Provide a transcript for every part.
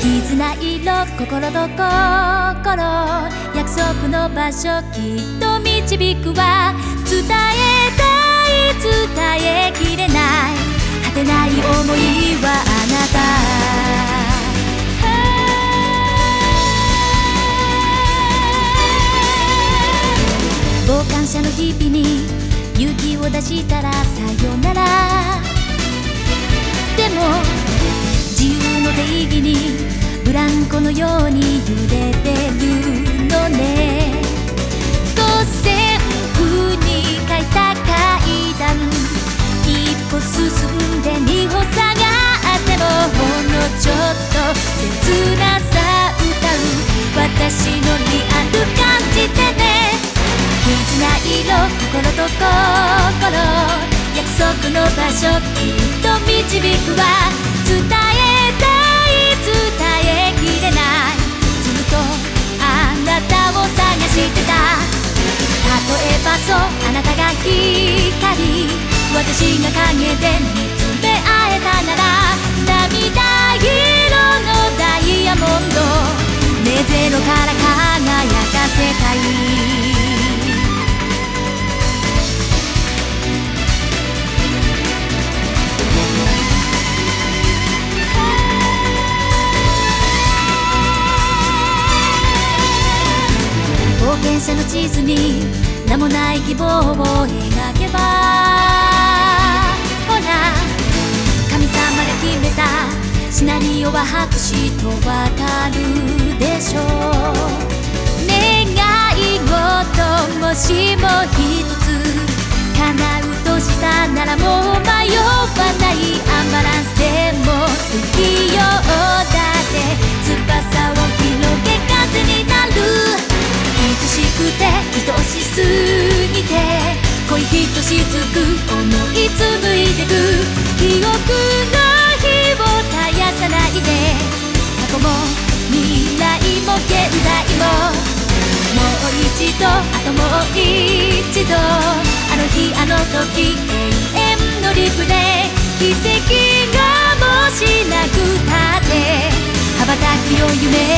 絆色心と心約束の場所きっと導くわ。伝えたい伝えきれない。果てない思いはあなた。傍観者の日々に勇気を出したらさよなら。ブランコのように揺れてるのね。五線譜に書いた階段。一歩進んで二歩下がってもほんのちょっと切なさ歌う。私のリアル感じてね。絆色心と心。約束の場所。きっと導くわ。伝え私が影で見つめ合えたなら涙色のダイヤモンド目ゼロから輝かせたい冒険者の地図に名もない希望を描けばシナリオは白紙とわかるでしょう願い事もしも一つ叶うとしたならもう迷わないアンバランスでも不器用だって翼を広げ風になる愛しくて愛しすぎて恋ひとしつく思い紡いでく記憶の火を絶やさないで。過去も未来も現在ももう一度あともう一度。あの日あの時永遠のリプレイ奇跡がもしなくたって。羽ばたきを夢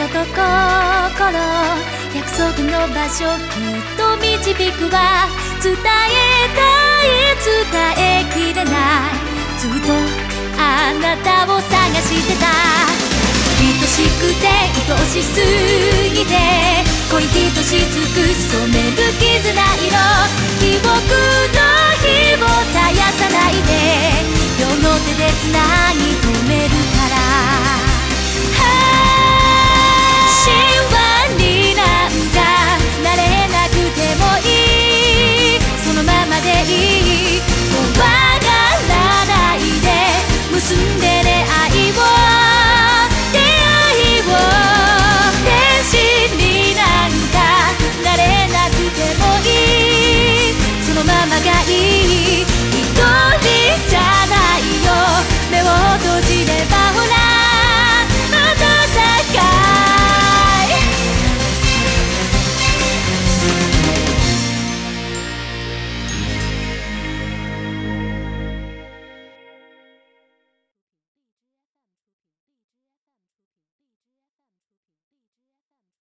心と心約束の場所きっと導くわ伝えたい伝えきれないずっとあなたを探してた愛しくて愛しすぎて恋ひとしつく染める絆色記憶の火を絶やさないで両の手でつなぎ